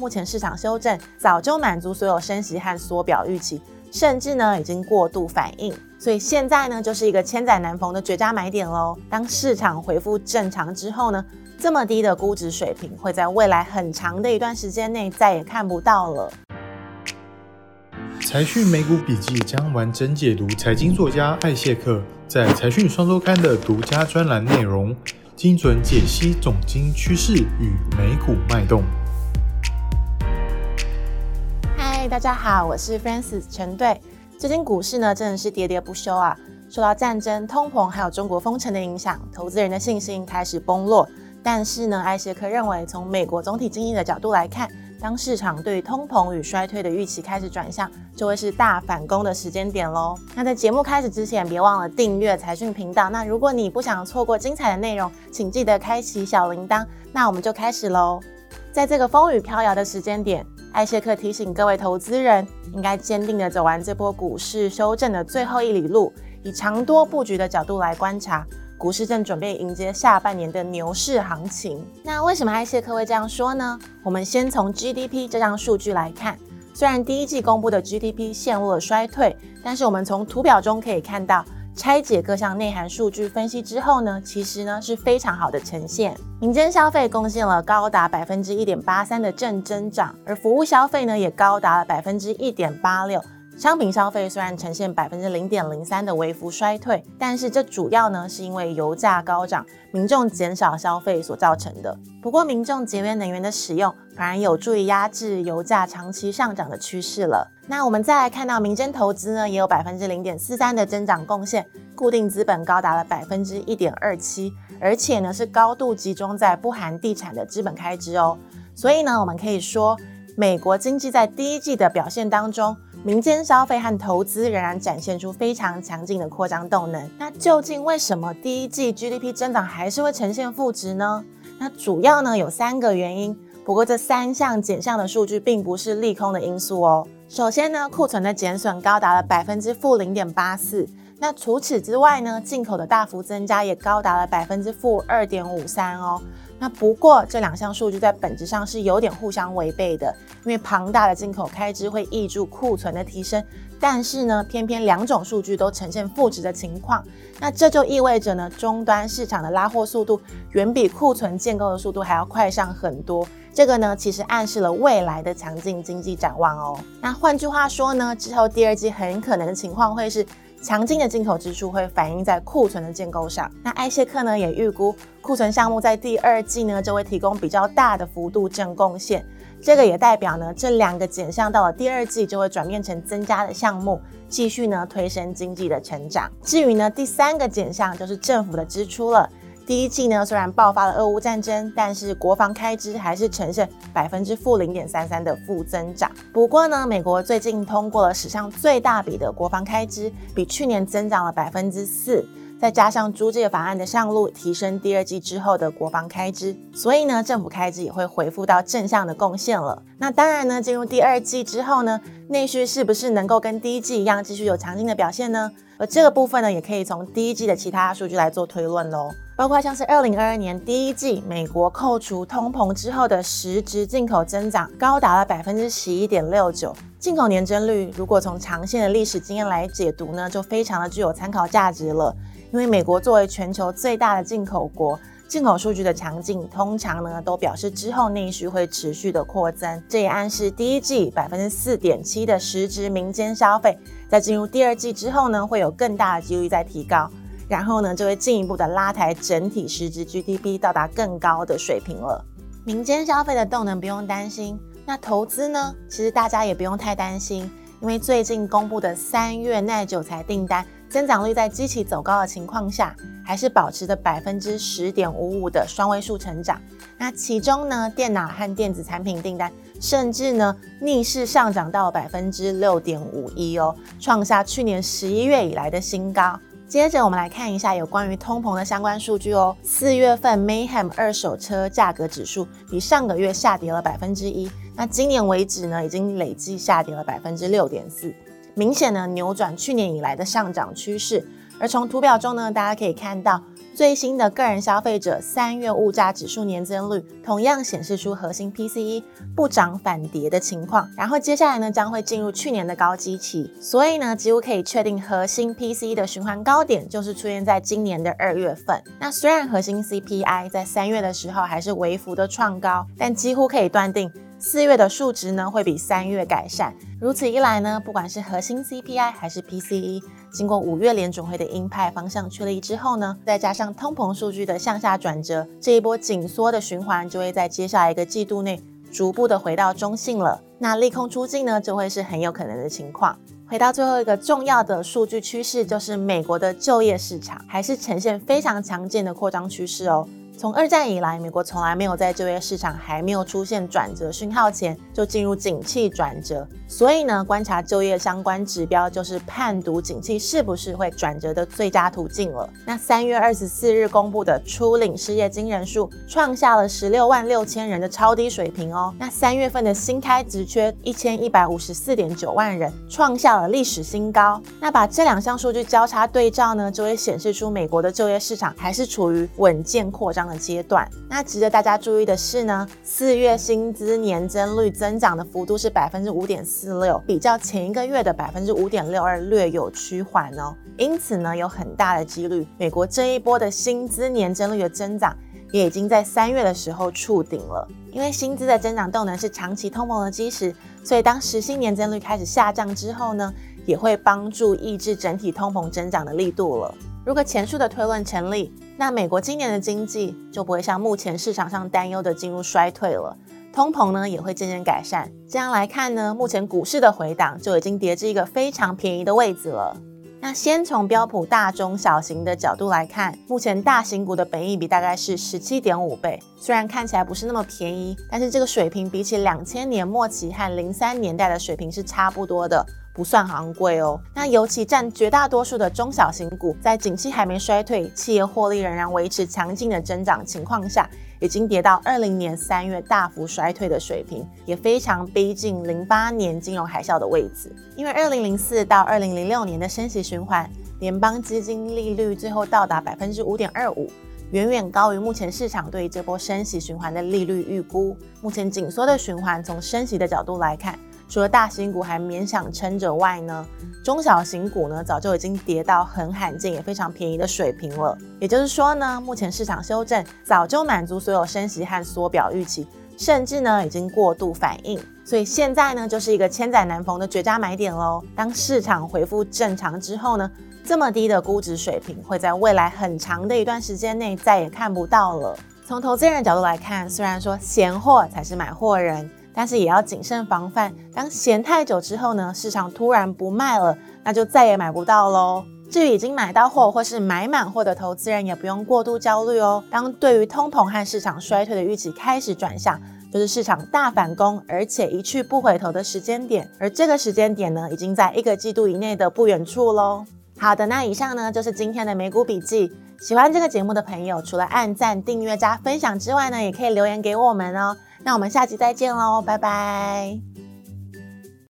目前市场修正早就满足所有升息和缩表预期，甚至呢已经过度反应，所以现在呢就是一个千载难逢的绝佳买点喽。当市场恢复正常之后呢，这么低的估值水平会在未来很长的一段时间内再也看不到了。财讯美股笔记将完整解读财经作家艾谢克在财讯双周刊的独家专栏内容，精准解析总经趋势与美股脉动。大家好，我是 Francis 陈队。最近股市呢真的是喋喋不休啊，受到战争、通膨还有中国封城的影响，投资人的信心开始崩落。但是呢，艾谢克认为，从美国总体经济的角度来看，当市场对通膨与衰退的预期开始转向，就会是大反攻的时间点喽。那在节目开始之前，别忘了订阅财讯频道。那如果你不想错过精彩的内容，请记得开启小铃铛。那我们就开始喽。在这个风雨飘摇的时间点，艾谢克提醒各位投资人，应该坚定的走完这波股市修正的最后一里路，以长多布局的角度来观察。股市正准备迎接下半年的牛市行情。那为什么艾谢克会这样说呢？我们先从 GDP 这张数据来看。虽然第一季公布的 GDP 陷入了衰退，但是我们从图表中可以看到，拆解各项内涵数据分析之后呢，其实呢是非常好的呈现。民间消费贡献了高达百分之一点八三的正增长，而服务消费呢也高达了百分之一点八六。商品消费虽然呈现百分之零点零三的微幅衰退，但是这主要呢是因为油价高涨，民众减少消费所造成的。不过，民众节约能源的使用反而有助于压制油价长期上涨的趋势了。那我们再来看到民间投资呢，也有百分之零点四三的增长贡献，固定资本高达了百分之一点二七，而且呢是高度集中在不含地产的资本开支哦。所以呢，我们可以说，美国经济在第一季的表现当中。民间消费和投资仍然展现出非常强劲的扩张动能。那究竟为什么第一季 GDP 增长还是会呈现负值呢？那主要呢有三个原因。不过这三项减项的数据并不是利空的因素哦。首先呢，库存的减损高达了百分之负零点八四。那除此之外呢，进口的大幅增加也高达了百分之负二点五三哦。那不过这两项数据在本质上是有点互相违背的，因为庞大的进口开支会抑制库存的提升，但是呢，偏偏两种数据都呈现负值的情况，那这就意味着呢，终端市场的拉货速度远比库存建构的速度还要快上很多，这个呢，其实暗示了未来的强劲经济展望哦。那换句话说呢，之后第二季很可能的情况会是。强劲的进口支出会反映在库存的建构上。那艾谢克呢也预估库存项目在第二季呢就会提供比较大的幅度正贡献。这个也代表呢这两个减项到了第二季就会转变成增加的项目，继续呢推升经济的成长。至于呢第三个减项就是政府的支出了。第一季呢，虽然爆发了俄乌战争，但是国防开支还是呈现百分之负零点三三的负增长。不过呢，美国最近通过了史上最大笔的国防开支，比去年增长了百分之四。再加上租借法案的上路，提升第二季之后的国防开支，所以呢，政府开支也会恢复到正向的贡献了。那当然呢，进入第二季之后呢，内需是不是能够跟第一季一样继续有强劲的表现呢？而这个部分呢，也可以从第一季的其他数据来做推论喽。包括像是二零二二年第一季，美国扣除通膨之后的实质进口增长高达了百分之十一点六九，进口年增率如果从长线的历史经验来解读呢，就非常的具有参考价值了。因为美国作为全球最大的进口国，进口数据的强劲，通常呢都表示之后内需会持续的扩增，这也暗示第一季百分之四点七的实质民间消费，在进入第二季之后呢，会有更大的几率在提高。然后呢，就会进一步的拉抬整体实质 GDP 到达更高的水平了。民间消费的动能不用担心，那投资呢？其实大家也不用太担心，因为最近公布的三月耐久材订单增长率在机器走高的情况下，还是保持着百分之十点五五的双位数成长。那其中呢，电脑和电子产品订单甚至呢逆势上涨到百分之六点五一哦，创下去年十一月以来的新高。接着我们来看一下有关于通膨的相关数据哦。四月份 Mayhem 二手车价格指数比上个月下跌了百分之一，那今年为止呢，已经累计下跌了百分之六点四，明显呢扭转去年以来的上涨趋势。而从图表中呢，大家可以看到。最新的个人消费者三月物价指数年增率同样显示出核心 PCE 不涨反跌的情况，然后接下来呢将会进入去年的高基期，所以呢几乎可以确定核心 PCE 的循环高点就是出现在今年的二月份。那虽然核心 CPI 在三月的时候还是微幅的创高，但几乎可以断定。四月的数值呢会比三月改善，如此一来呢，不管是核心 CPI 还是 PCE，经过五月联准会的鹰派方向确立之后呢，再加上通膨数据的向下转折，这一波紧缩的循环就会在接下来一个季度内逐步的回到中性了。那利空出尽呢，就会是很有可能的情况。回到最后一个重要的数据趋势，就是美国的就业市场还是呈现非常强劲的扩张趋势哦。从二战以来，美国从来没有在就业市场还没有出现转折讯号前就进入景气转折，所以呢，观察就业相关指标就是判读景气是不是会转折的最佳途径了。那三月二十四日公布的初领失业金人数创下了十六万六千人的超低水平哦。那三月份的新开职缺一千一百五十四点九万人，创下了历史新高。那把这两项数据交叉对照呢，就会显示出美国的就业市场还是处于稳健扩张。的阶段，那值得大家注意的是呢，四月薪资年增率增长的幅度是百分之五点四六，比较前一个月的百分之五点六二略有趋缓哦。因此呢，有很大的几率，美国这一波的薪资年增率的增长也已经在三月的时候触顶了。因为薪资的增长动能是长期通膨的基石，所以当时薪年增率开始下降之后呢，也会帮助抑制整体通膨增长的力度了。如果前述的推论成立，那美国今年的经济就不会像目前市场上担忧的进入衰退了，通膨呢也会渐渐改善。这样来看呢，目前股市的回档就已经跌至一个非常便宜的位置了。那先从标普大中小型的角度来看，目前大型股的本益比大概是十七点五倍，虽然看起来不是那么便宜，但是这个水平比起两千年末期和零三年代的水平是差不多的。不算昂贵哦。那尤其占绝大多数的中小型股，在景气还没衰退、企业获利仍然维持强劲的增长情况下，已经跌到二零年三月大幅衰退的水平，也非常逼近零八年金融海啸的位置。因为二零零四到二零零六年的升息循环，联邦基金利率最后到达百分之五点二五，远远高于目前市场对于这波升息循环的利率预估。目前紧缩的循环，从升息的角度来看。除了大型股还勉强撑着外呢，中小型股呢早就已经跌到很罕见也非常便宜的水平了。也就是说呢，目前市场修正早就满足所有升息和缩表预期，甚至呢已经过度反应。所以现在呢就是一个千载难逢的绝佳买点喽。当市场恢复正常之后呢，这么低的估值水平会在未来很长的一段时间内再也看不到了。从投资人的角度来看，虽然说闲货才是买货人。但是也要谨慎防范，当闲太久之后呢，市场突然不卖了，那就再也买不到喽。至于已经买到货或是买满货的投资人，也不用过度焦虑哦。当对于通膨和市场衰退的预期开始转向，就是市场大反攻而且一去不回头的时间点。而这个时间点呢，已经在一个季度以内的不远处喽。好的，那以上呢就是今天的美股笔记。喜欢这个节目的朋友，除了按赞、订阅加分享之外呢，也可以留言给我们哦。那我们下期再见喽，拜拜。